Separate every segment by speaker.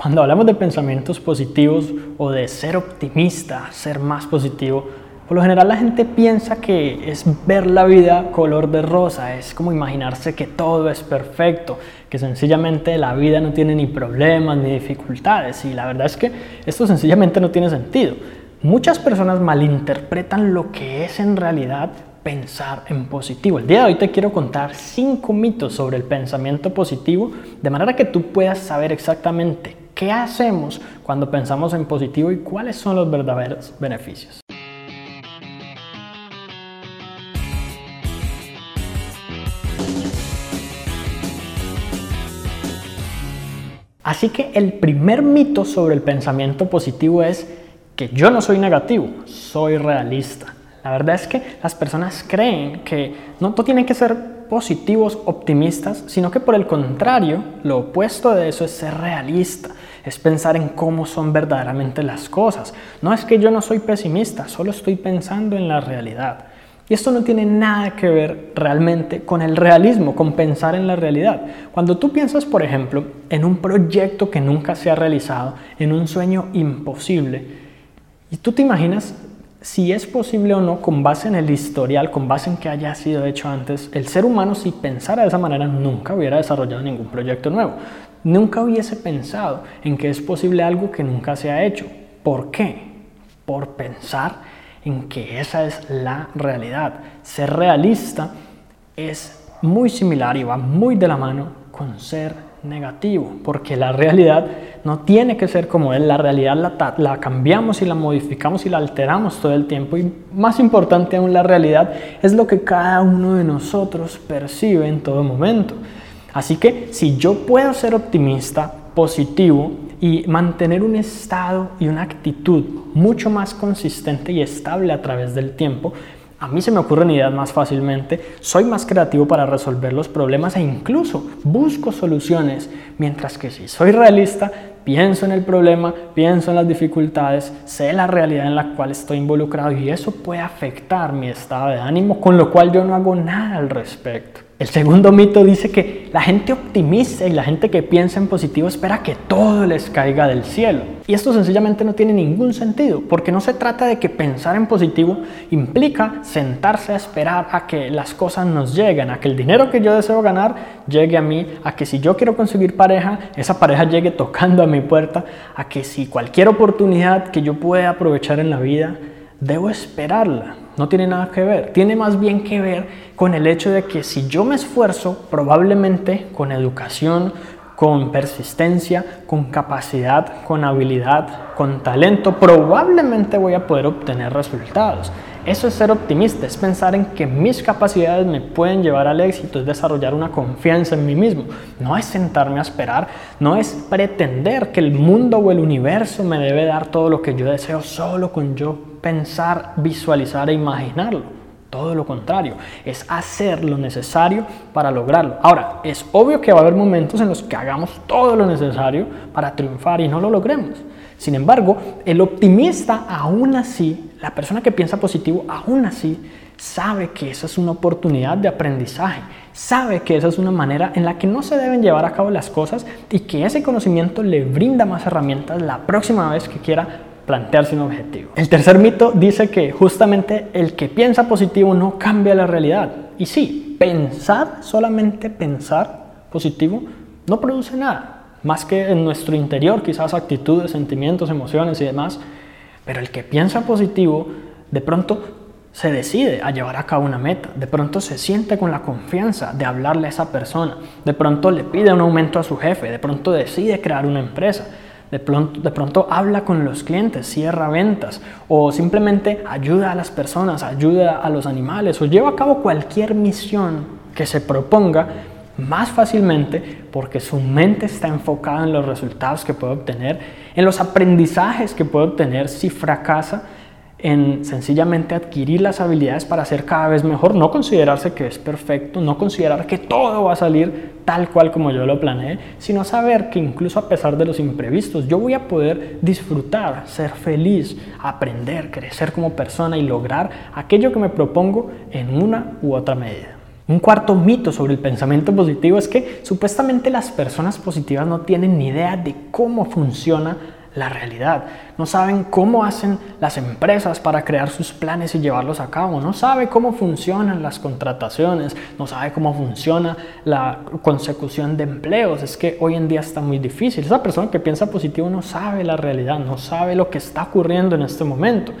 Speaker 1: Cuando hablamos de pensamientos positivos o de ser optimista, ser más positivo, por lo general la gente piensa que es ver la vida color de rosa, es como imaginarse que todo es perfecto, que sencillamente la vida no tiene ni problemas ni dificultades y la verdad es que esto sencillamente no tiene sentido. Muchas personas malinterpretan lo que es en realidad pensar en positivo. El día de hoy te quiero contar cinco mitos sobre el pensamiento positivo de manera que tú puedas saber exactamente ¿Qué hacemos cuando pensamos en positivo y cuáles son los verdaderos beneficios? Así que el primer mito sobre el pensamiento positivo es que yo no soy negativo, soy realista. La verdad es que las personas creen que no tienen que ser positivos, optimistas, sino que por el contrario, lo opuesto de eso es ser realista, es pensar en cómo son verdaderamente las cosas. No es que yo no soy pesimista, solo estoy pensando en la realidad. Y esto no tiene nada que ver realmente con el realismo, con pensar en la realidad. Cuando tú piensas, por ejemplo, en un proyecto que nunca se ha realizado, en un sueño imposible, y tú te imaginas si es posible o no, con base en el historial, con base en que haya sido hecho antes, el ser humano si pensara de esa manera nunca hubiera desarrollado ningún proyecto nuevo. Nunca hubiese pensado en que es posible algo que nunca se ha hecho. ¿Por qué? Por pensar en que esa es la realidad. Ser realista es muy similar y va muy de la mano con ser negativo, porque la realidad no tiene que ser como es, la realidad la, la, cambiamos y la modificamos y la alteramos todo el tiempo y más importante aún la realidad es lo que cada uno de nosotros percibe en todo momento. Así que si yo puedo ser optimista, positivo y mantener un estado y una actitud mucho más consistente y estable a través del tiempo, a mí se me ocurren ideas más fácilmente, soy más creativo para resolver los problemas e incluso busco soluciones, mientras que si soy realista, pienso en el problema, pienso en las dificultades, sé la realidad en la cual estoy involucrado y eso puede afectar mi estado de ánimo, con lo cual yo no hago nada al respecto. El segundo mito dice que la gente optimista y la gente que piensa en positivo espera que todo les caiga del cielo. Y esto sencillamente no tiene ningún sentido, porque no se trata de que pensar en positivo implica sentarse a esperar a que las cosas nos lleguen, a que el dinero que yo deseo ganar llegue a mí, a que si yo quiero conseguir pareja, esa pareja llegue tocando a mi puerta, a que si cualquier oportunidad que yo pueda aprovechar en la vida, debo esperarla. No tiene nada que ver. Tiene más bien que ver con el hecho de que si yo me esfuerzo, probablemente con educación, con persistencia, con capacidad, con habilidad, con talento, probablemente voy a poder obtener resultados. Eso es ser optimista, es pensar en que mis capacidades me pueden llevar al éxito, es desarrollar una confianza en mí mismo. No es sentarme a esperar, no es pretender que el mundo o el universo me debe dar todo lo que yo deseo solo con yo pensar, visualizar e imaginarlo. Todo lo contrario, es hacer lo necesario para lograrlo. Ahora, es obvio que va a haber momentos en los que hagamos todo lo necesario para triunfar y no lo logremos. Sin embargo, el optimista aún así, la persona que piensa positivo aún así, sabe que esa es una oportunidad de aprendizaje, sabe que esa es una manera en la que no se deben llevar a cabo las cosas y que ese conocimiento le brinda más herramientas la próxima vez que quiera plantearse un objetivo. El tercer mito dice que justamente el que piensa positivo no cambia la realidad. Y sí, pensar, solamente pensar positivo, no produce nada, más que en nuestro interior, quizás actitudes, sentimientos, emociones y demás. Pero el que piensa positivo, de pronto se decide a llevar a cabo una meta, de pronto se siente con la confianza de hablarle a esa persona, de pronto le pide un aumento a su jefe, de pronto decide crear una empresa, de pronto, de pronto habla con los clientes, cierra ventas o simplemente ayuda a las personas, ayuda a los animales o lleva a cabo cualquier misión que se proponga más fácilmente porque su mente está enfocada en los resultados que puede obtener, en los aprendizajes que puede obtener si fracasa en sencillamente adquirir las habilidades para ser cada vez mejor, no considerarse que es perfecto, no considerar que todo va a salir tal cual como yo lo planeé, sino saber que incluso a pesar de los imprevistos, yo voy a poder disfrutar, ser feliz, aprender, crecer como persona y lograr aquello que me propongo en una u otra medida. Un cuarto mito sobre el pensamiento positivo es que supuestamente las personas positivas no tienen ni idea de cómo funciona la realidad. No saben cómo hacen las empresas para crear sus planes y llevarlos a cabo. No sabe cómo funcionan las contrataciones. No sabe cómo funciona la consecución de empleos. Es que hoy en día está muy difícil. Esa persona que piensa positivo no sabe la realidad, no sabe lo que está ocurriendo en este momento.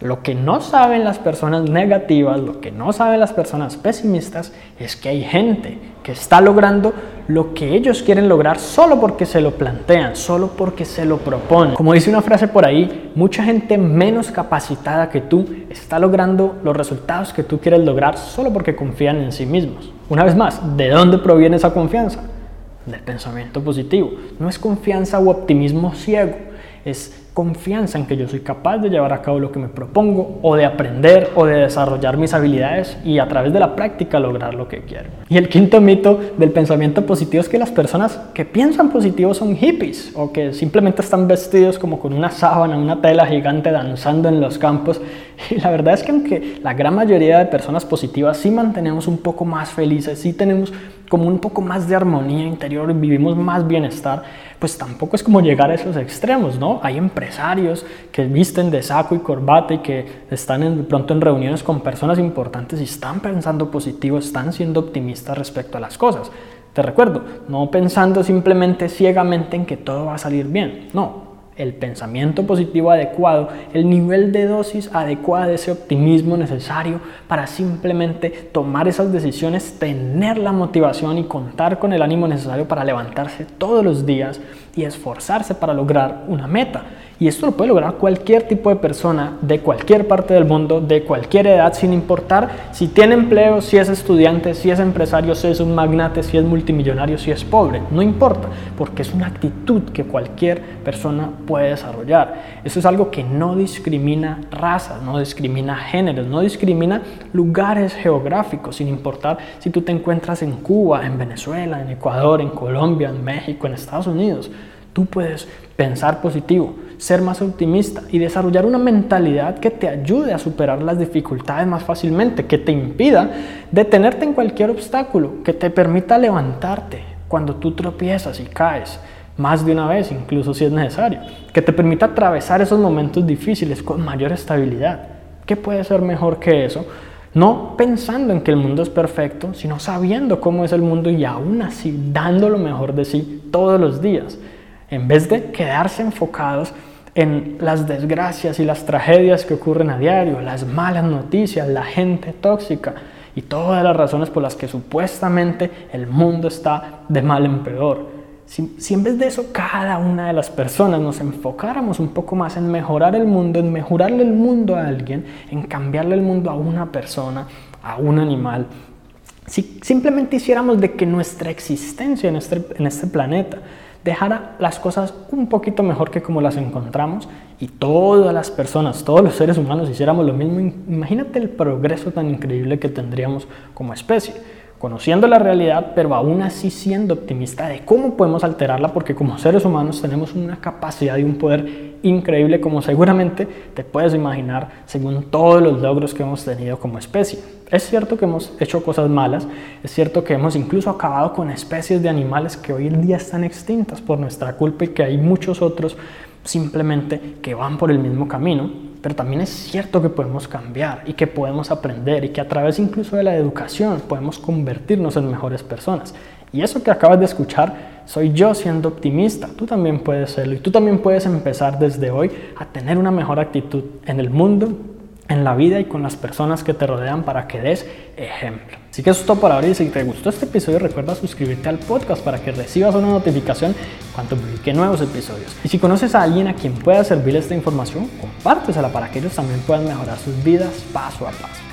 Speaker 1: Lo que no saben las personas negativas, lo que no saben las personas pesimistas, es que hay gente que está logrando lo que ellos quieren lograr solo porque se lo plantean, solo porque se lo proponen. Como dice una frase por ahí, mucha gente menos capacitada que tú está logrando los resultados que tú quieres lograr solo porque confían en sí mismos. Una vez más, ¿de dónde proviene esa confianza? Del pensamiento positivo. No es confianza u optimismo ciego, es confianza en que yo soy capaz de llevar a cabo lo que me propongo o de aprender o de desarrollar mis habilidades y a través de la práctica lograr lo que quiero. Y el quinto mito del pensamiento positivo es que las personas que piensan positivo son hippies o que simplemente están vestidos como con una sábana, una tela gigante danzando en los campos. Y la verdad es que aunque la gran mayoría de personas positivas sí mantenemos un poco más felices, sí tenemos como un poco más de armonía interior y vivimos más bienestar, pues tampoco es como llegar a esos extremos, ¿no? Hay empresarios que visten de saco y corbata y que están de pronto en reuniones con personas importantes y están pensando positivo, están siendo optimistas respecto a las cosas. Te recuerdo, no pensando simplemente ciegamente en que todo va a salir bien, no, el pensamiento positivo adecuado, el nivel de dosis adecuada de ese optimismo necesario para simplemente tomar esas decisiones, tener la motivación y contar con el ánimo necesario para levantarse todos los días y esforzarse para lograr una meta. Y esto lo puede lograr cualquier tipo de persona de cualquier parte del mundo, de cualquier edad, sin importar si tiene empleo, si es estudiante, si es empresario, si es un magnate, si es multimillonario, si es pobre. No importa, porque es una actitud que cualquier persona puede desarrollar. Eso es algo que no discrimina razas, no discrimina géneros, no discrimina lugares geográficos, sin importar si tú te encuentras en Cuba, en Venezuela, en Ecuador, en Colombia, en México, en Estados Unidos. Tú puedes pensar positivo, ser más optimista y desarrollar una mentalidad que te ayude a superar las dificultades más fácilmente, que te impida detenerte en cualquier obstáculo, que te permita levantarte cuando tú tropiezas y caes más de una vez, incluso si es necesario, que te permita atravesar esos momentos difíciles con mayor estabilidad. ¿Qué puede ser mejor que eso? No pensando en que el mundo es perfecto, sino sabiendo cómo es el mundo y aún así dando lo mejor de sí todos los días en vez de quedarse enfocados en las desgracias y las tragedias que ocurren a diario, las malas noticias, la gente tóxica y todas las razones por las que supuestamente el mundo está de mal en peor. Si, si, en vez de eso cada una de las personas nos enfocáramos un poco más en mejorar el mundo, en mejorarle el mundo a alguien, en cambiarle el mundo a una persona, a un animal, si simplemente hiciéramos de que nuestra existencia en este, en este planeta dejara las cosas un poquito mejor que como las encontramos y todas las personas, todos los seres humanos hiciéramos lo mismo, imagínate el progreso tan increíble que tendríamos como especie conociendo la realidad, pero aún así siendo optimista de cómo podemos alterarla, porque como seres humanos tenemos una capacidad y un poder increíble, como seguramente te puedes imaginar, según todos los logros que hemos tenido como especie. Es cierto que hemos hecho cosas malas, es cierto que hemos incluso acabado con especies de animales que hoy en día están extintas por nuestra culpa y que hay muchos otros simplemente que van por el mismo camino, pero también es cierto que podemos cambiar y que podemos aprender y que a través incluso de la educación podemos convertirnos en mejores personas. Y eso que acabas de escuchar, soy yo siendo optimista. Tú también puedes serlo y tú también puedes empezar desde hoy a tener una mejor actitud en el mundo en la vida y con las personas que te rodean para que des ejemplo. Así que eso es todo por ahora y si te gustó este episodio recuerda suscribirte al podcast para que recibas una notificación cuando publique nuevos episodios. Y si conoces a alguien a quien pueda servirle esta información, compártesela para que ellos también puedan mejorar sus vidas paso a paso.